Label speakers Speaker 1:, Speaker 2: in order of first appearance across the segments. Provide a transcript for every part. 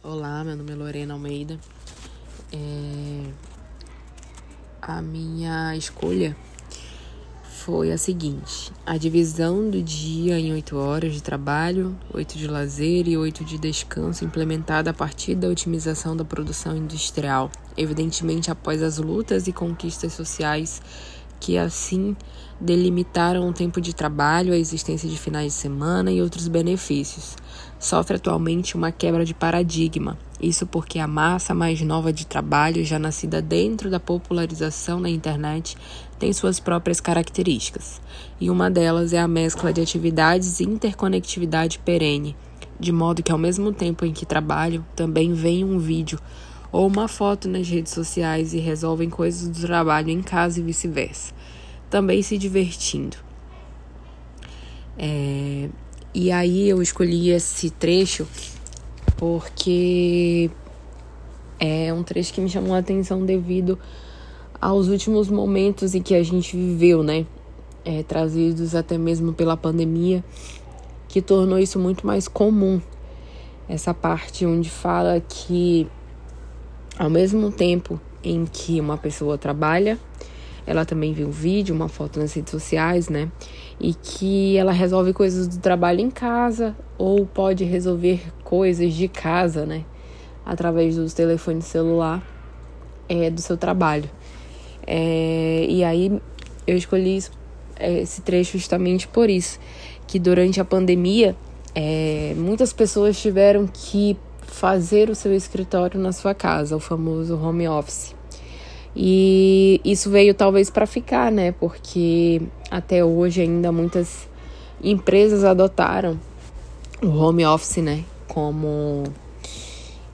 Speaker 1: Olá, meu nome é Lorena Almeida. É... A minha escolha foi a seguinte: a divisão do dia em oito horas de trabalho, oito de lazer e oito de descanso, implementada a partir da otimização da produção industrial, evidentemente após as lutas e conquistas sociais que assim delimitaram o tempo de trabalho, a existência de finais de semana e outros benefícios. Sofre atualmente uma quebra de paradigma. Isso porque a massa mais nova de trabalho, já nascida dentro da popularização da internet, tem suas próprias características. E uma delas é a mescla de atividades e interconectividade perene, de modo que ao mesmo tempo em que trabalham, também vem um vídeo ou uma foto nas redes sociais e resolvem coisas do trabalho em casa e vice-versa, também se divertindo. É, e aí eu escolhi esse trecho porque é um trecho que me chamou a atenção devido aos últimos momentos em que a gente viveu, né? É, trazidos até mesmo pela pandemia, que tornou isso muito mais comum. Essa parte onde fala que ao mesmo tempo em que uma pessoa trabalha, ela também vê um vídeo, uma foto nas redes sociais, né? E que ela resolve coisas do trabalho em casa ou pode resolver coisas de casa, né? Através dos telefones celular é, do seu trabalho. É, e aí eu escolhi é, esse trecho justamente por isso, que durante a pandemia é, muitas pessoas tiveram que fazer o seu escritório na sua casa, o famoso home office. E isso veio talvez para ficar, né? Porque até hoje ainda muitas empresas adotaram o home office, né, como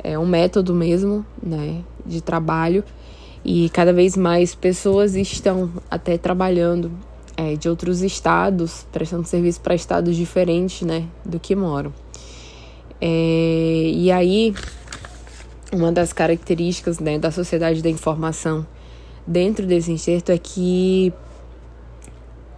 Speaker 1: é um método mesmo, né, de trabalho. E cada vez mais pessoas estão até trabalhando é, de outros estados, prestando serviço para estados diferentes, né, do que moram. É, e aí, uma das características né, da sociedade da informação dentro desse enxerto é que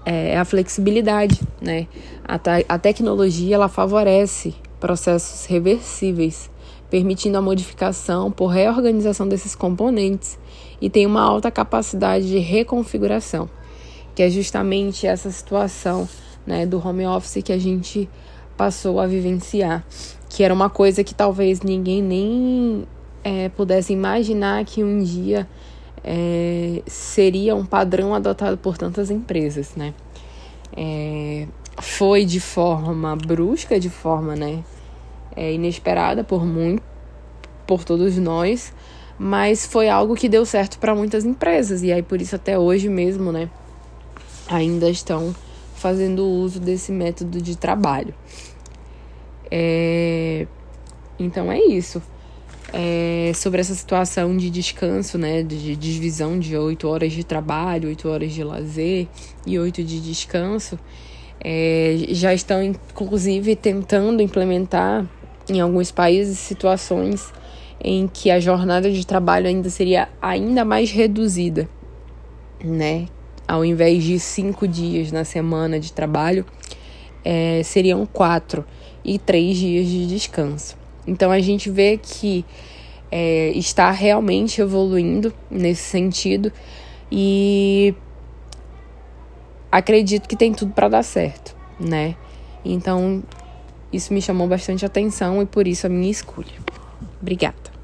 Speaker 1: é, é a flexibilidade, né? A, a tecnologia ela favorece processos reversíveis, permitindo a modificação por reorganização desses componentes e tem uma alta capacidade de reconfiguração, que é justamente essa situação né, do home office que a gente passou a vivenciar que era uma coisa que talvez ninguém nem é, pudesse imaginar que um dia é, seria um padrão adotado por tantas empresas, né? É, foi de forma brusca, de forma né, é, inesperada por muito, por todos nós, mas foi algo que deu certo para muitas empresas e aí por isso até hoje mesmo, né, ainda estão fazendo uso desse método de trabalho. É... Então é isso. É sobre essa situação de descanso, né? De divisão de oito horas de trabalho, oito horas de lazer e oito de descanso. É, já estão, inclusive, tentando implementar em alguns países situações em que a jornada de trabalho ainda seria ainda mais reduzida, né? Ao invés de cinco dias na semana de trabalho, é, seriam quatro e três dias de descanso. Então a gente vê que é, está realmente evoluindo nesse sentido e acredito que tem tudo para dar certo, né? Então isso me chamou bastante atenção e por isso a minha escolha. Obrigada.